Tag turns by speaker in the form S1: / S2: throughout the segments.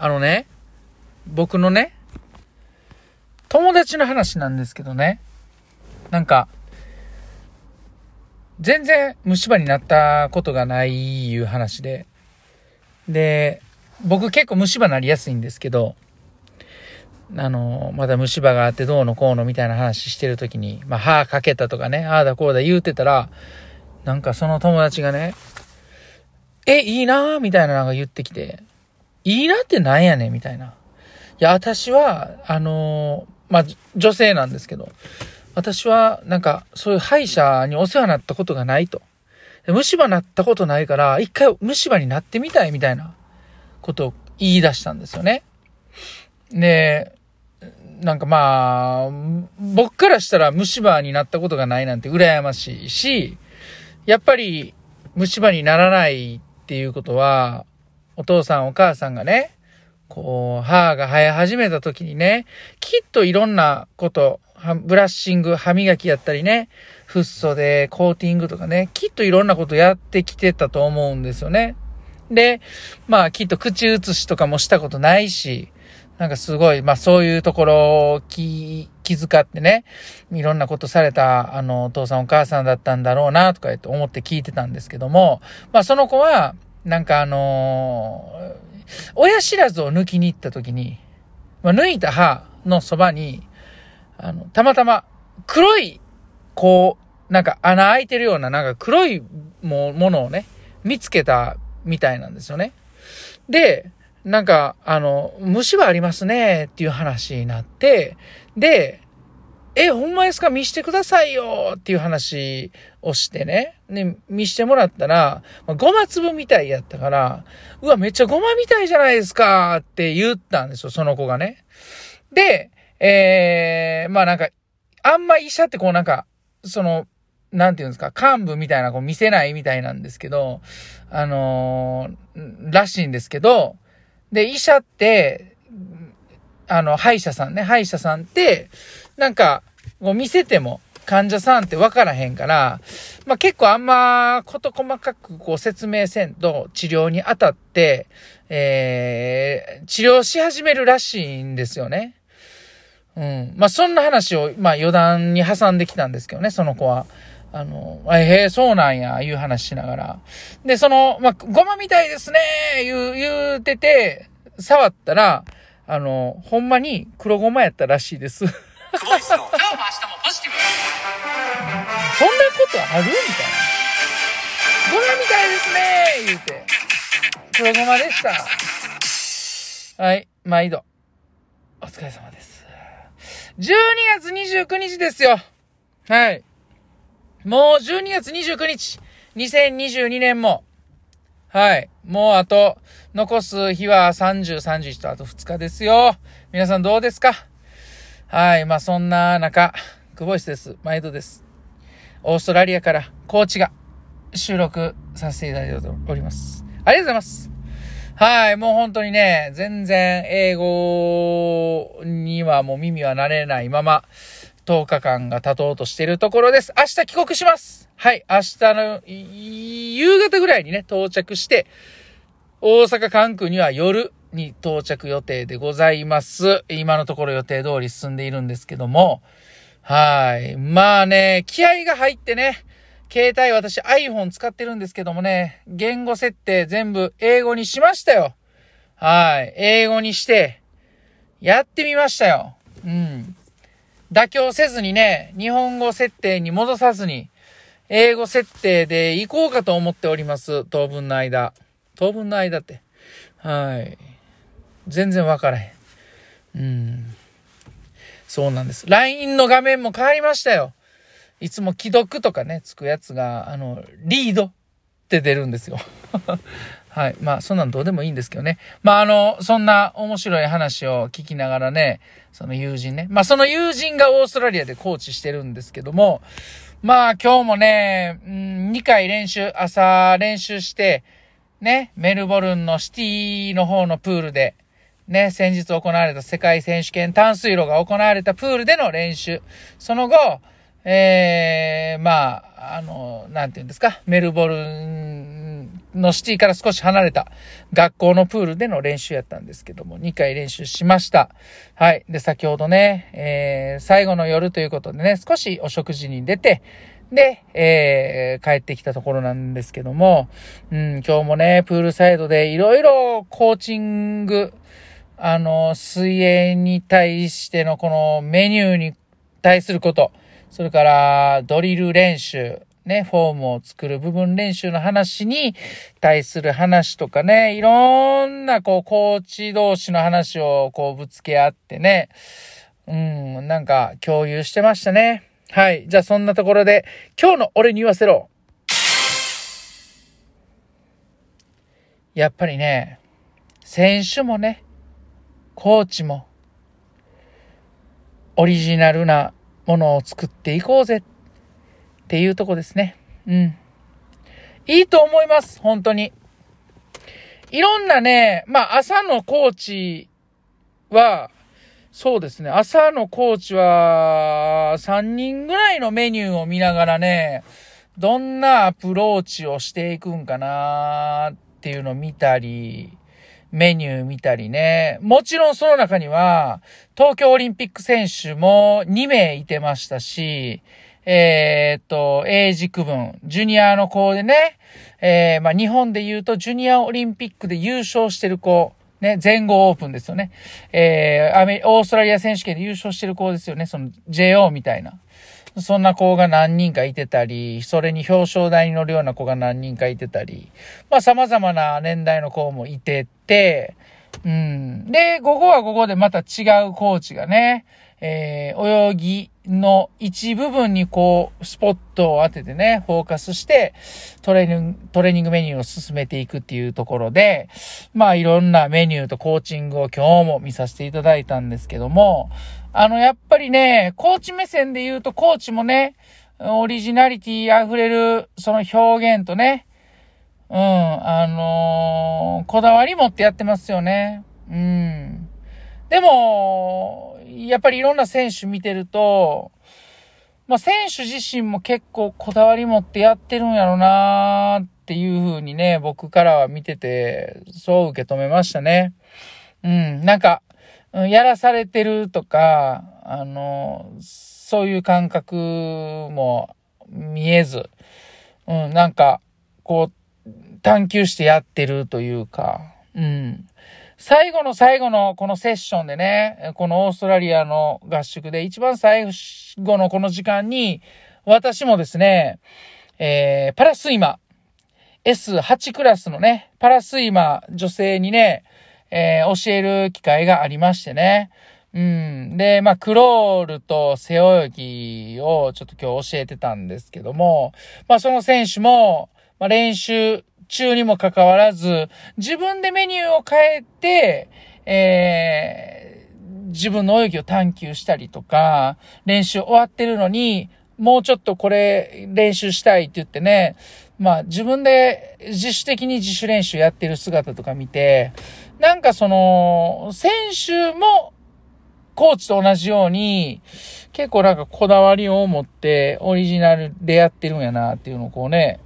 S1: あのね、僕のね、友達の話なんですけどね、なんか、全然虫歯になったことがないいう話で、で、僕結構虫歯なりやすいんですけど、あの、まだ虫歯があってどうのこうのみたいな話してるときに、まあ歯かけたとかね、ああだこうだ言うてたら、なんかその友達がね、え、いいなーみたいなのが言ってきて、いいなってなんやねんみたいな。いや、私は、あのー、まあ、女性なんですけど、私は、なんか、そういう歯医者にお世話になったことがないと。虫歯なったことないから、一回虫歯になってみたいみたいなことを言い出したんですよね。で、なんかまあ、僕からしたら虫歯になったことがないなんて羨ましいし、やっぱり虫歯にならないっていうことは、お父さんお母さんがね、こう、歯が生え始めた時にね、きっといろんなこと、ブラッシング、歯磨きやったりね、フッ素でコーティングとかね、きっといろんなことやってきてたと思うんですよね。で、まあきっと口移しとかもしたことないし、なんかすごい、まあそういうところを気、気遣ってね、いろんなことされた、あの、お父さんお母さんだったんだろうな、とか言って思って聞いてたんですけども、まあその子は、なんかあのー、親知らずを抜きに行った時に、まあ、抜いた歯のそばに、あの、たまたま黒い、こう、なんか穴開いてるような、なんか黒いもものをね、見つけたみたいなんですよね。で、なんか、あの、虫歯ありますねっていう話になって、で、え、ほんまですか？見してくださいよっていう話をしてね。ね、見してもらったら、まあ、ごま粒みたいやったから、うわ、めっちゃごまみたいじゃないですかって言ったんですよ、その子がね。で、えー、まあなんか、あんま医者ってこうなんか、その、なんていうんですか、幹部みたいなこう見せないみたいなんですけど、あのー、らしいんですけど、で、医者って、あの、歯医者さんね、歯医者さんって、なんか、こう見せても患者さんって分からへんから、まあ、結構あんま事細かくこう説明せんと治療にあたって、えー、治療し始めるらしいんですよね。うん。まあ、そんな話を、まあ、余談に挟んできたんですけどね、その子は。あの、えー、そうなんや、いう話しながら。で、その、まあ、ごまみたいですね、言う、言うてて、触ったら、あの、ほんまに黒ごまやったらしいです。そんなことあるみたいな。ごまみたいですね言うて。黒ごまでした。はい、毎度。お疲れ様です。12月29日ですよ。はい。もう12月29日、2022年も、はい。もうあと、残す日は30、31とあと2日ですよ。皆さんどうですか？はい。まあそんな中、久保井です。毎度です。オーストラリアからコーチが収録させていただいております。ありがとうございます。はい。もう本当にね、全然英語にはもう耳は慣れないまま、10日間が経とうとしているところです。明日帰国しますはい、明日の夕方ぐらいにね、到着して、大阪関空には夜に到着予定でございます。今のところ予定通り進んでいるんですけども、はい。まあね、気合が入ってね、携帯私 iPhone 使ってるんですけどもね、言語設定全部英語にしましたよ。はい。英語にして、やってみましたよ。うん。妥協せずにね、日本語設定に戻さずに、英語設定で行こうかと思っております。当分の間。当分の間って。はい。全然わからへん。うん。そうなんです。LINE の画面も変わりましたよ。いつも既読とかね、つくやつが、あの、リードって出るんですよ。はい。まあ、そんなんどうでもいいんですけどね。まあ、あの、そんな面白い話を聞きながらね、その友人ね。まあ、その友人がオーストラリアでコーチしてるんですけども、まあ、今日もね、うん、2回練習、朝練習して、ね、メルボルンのシティの方のプールで、ね、先日行われた世界選手権淡水路が行われたプールでの練習。その後、ええー、まあ、あの、なんて言うんですか、メルボルンのシティから少し離れた学校のプールでの練習やったんですけども、2回練習しました。はい。で、先ほどね、えー、最後の夜ということでね、少しお食事に出て、で、えー、帰ってきたところなんですけども、うん、今日もね、プールサイドでいろいろコーチング、あの、水泳に対してのこのメニューに対すること、それからドリル練習、ね、フォームを作る部分練習の話に対する話とかね、いろんなこう、コーチ同士の話をこうぶつけ合ってね、うん、なんか共有してましたね。はい。じゃあそんなところで、今日の俺に言わせろ。やっぱりね、選手もね、コーチも、オリジナルなものを作っていこうぜっていうとこですね。うん。いいと思います。本当に。いろんなね、まあ朝のコーチは、そうですね、朝のコーチは3人ぐらいのメニューを見ながらね、どんなアプローチをしていくんかなっていうのを見たり、メニュー見たりね。もちろんその中には、東京オリンピック選手も2名いてましたし、えー、っと、英字区分、ジュニアの子でね、えー、まあ、日本で言うとジュニアオリンピックで優勝してる子、ね、全豪オープンですよね。えー、アメオーストラリア選手権で優勝してる子ですよね。その JO みたいな。そんな子が何人かいてたり、それに表彰台に乗るような子が何人かいてたり、まあ様々な年代の子もいてて、うん。で、午後は午後でまた違うコーチがね、えー、泳ぎの一部分にこう、スポットを当ててね、フォーカスして、トレーニング、トレーニングメニューを進めていくっていうところで、まあいろんなメニューとコーチングを今日も見させていただいたんですけども、あの、やっぱりね、コーチ目線で言うと、コーチもね、オリジナリティ溢れる、その表現とね、うん、あのー、こだわり持ってやってますよね。うん。でも、やっぱりいろんな選手見てると、まあ、選手自身も結構こだわり持ってやってるんやろなーっていう風にね、僕からは見てて、そう受け止めましたね。うん、なんか、やらされてるとか、あの、そういう感覚も見えず、うん、なんか、こう、探求してやってるというか、うん。最後の最後のこのセッションでね、このオーストラリアの合宿で一番最後のこの時間に、私もですね、えー、パラスイマ、S8 クラスのね、パラスイマ女性にね、えー、教える機会がありましてね。うん。で、まあ、クロールと背泳ぎをちょっと今日教えてたんですけども、まあ、その選手も、まあ、練習中にもかかわらず、自分でメニューを変えて、えー、自分の泳ぎを探求したりとか、練習終わってるのに、もうちょっとこれ練習したいって言ってね、まあ自分で自主的に自主練習やってる姿とか見て、なんかその、選手もコーチと同じように、結構なんかこだわりを持ってオリジナルでやってるんやなっていうのをこうね、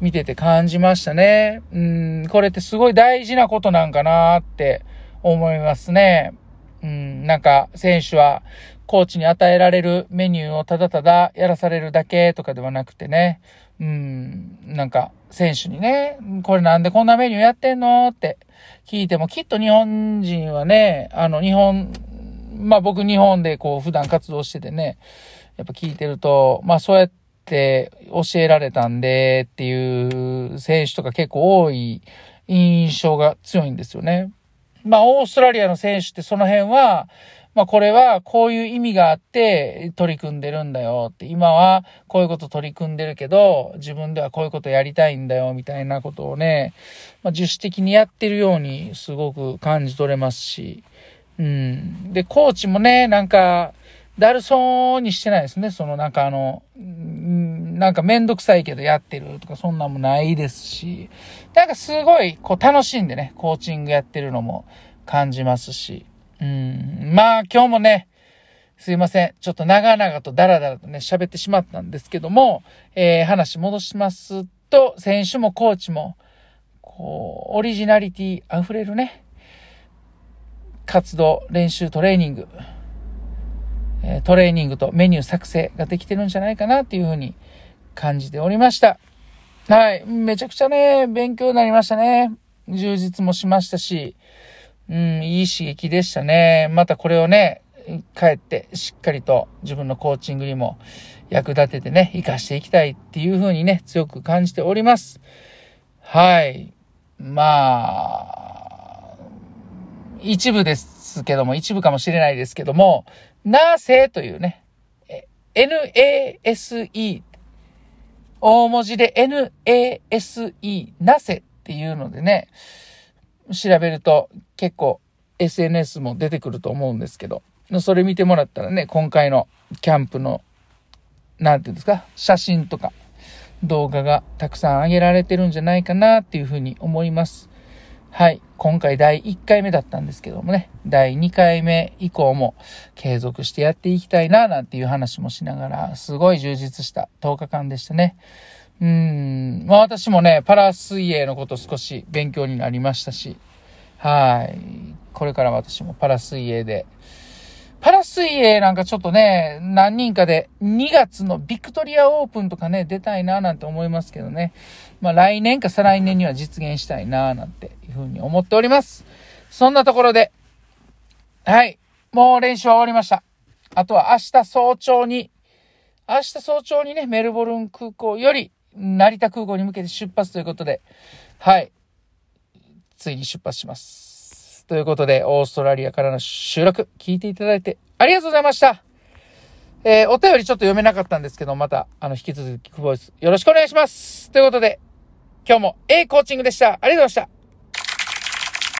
S1: 見てて感じましたね。うん、これってすごい大事なことなんかなって思いますね。うん、なんか選手はコーチに与えられるメニューをただただやらされるだけとかではなくてね、うん、なんか選手にね、これなんでこんなメニューやってんのって聞いてもきっと日本人はね、あの日本、まあ僕日本でこう普段活動しててね、やっぱ聞いてると、まあそうやって教えられたんでっていう選手とか結構多い印象が強いんですよね。まあ、オーストラリアの選手ってその辺は、まあ、これはこういう意味があって取り組んでるんだよって、今はこういうこと取り組んでるけど、自分ではこういうことやりたいんだよみたいなことをね、まあ、自主的にやってるようにすごく感じ取れますし、うん。で、コーチもね、なんか、だるそうにしてないですね。そのなんかあの、なんかめんどくさいけどやってるとかそんなんもないですし、なんかすごいこう楽しんでね、コーチングやってるのも感じますし、うん、まあ今日もね、すいません。ちょっと長々とダラダラとね、喋ってしまったんですけども、えー、話戻しますと、選手もコーチも、こう、オリジナリティ溢れるね、活動、練習、トレーニング、えトレーニングとメニュー作成ができてるんじゃないかなっていうふうに感じておりました。はい。めちゃくちゃね、勉強になりましたね。充実もしましたし、うん、いい刺激でしたね。またこれをね、帰ってしっかりと自分のコーチングにも役立ててね、活かしていきたいっていうふうにね、強く感じております。はい。まあ、一部ですけども、一部かもしれないですけども、なぜというね、NASE、大文字で NASE、なぜっていうのでね、調べると結構 SNS も出てくると思うんですけど、それ見てもらったらね、今回のキャンプの、なんていうんですか、写真とか動画がたくさん上げられてるんじゃないかなっていうふうに思います。はい。今回第1回目だったんですけどもね、第2回目以降も継続してやっていきたいな、なんていう話もしながら、すごい充実した10日間でしたね。うん。まあ私もね、パラ水泳のこと少し勉強になりましたし、はい。これから私もパラ水泳で、パラ水泳なんかちょっとね、何人かで2月のビクトリアオープンとかね、出たいななんて思いますけどね。まあ来年か再来年には実現したいななんていうふうに思っております。そんなところで、はい。もう練習は終わりました。あとは明日早朝に、明日早朝にね、メルボルン空港より成田空港に向けて出発ということで、はい。ついに出発します。ということで、オーストラリアからの収録、聞いていただいてありがとうございました。えー、お便りちょっと読めなかったんですけど、また、あの、引き続き、クボイス、よろしくお願いします。ということで、今日も A コーチングでした。ありがとうございました。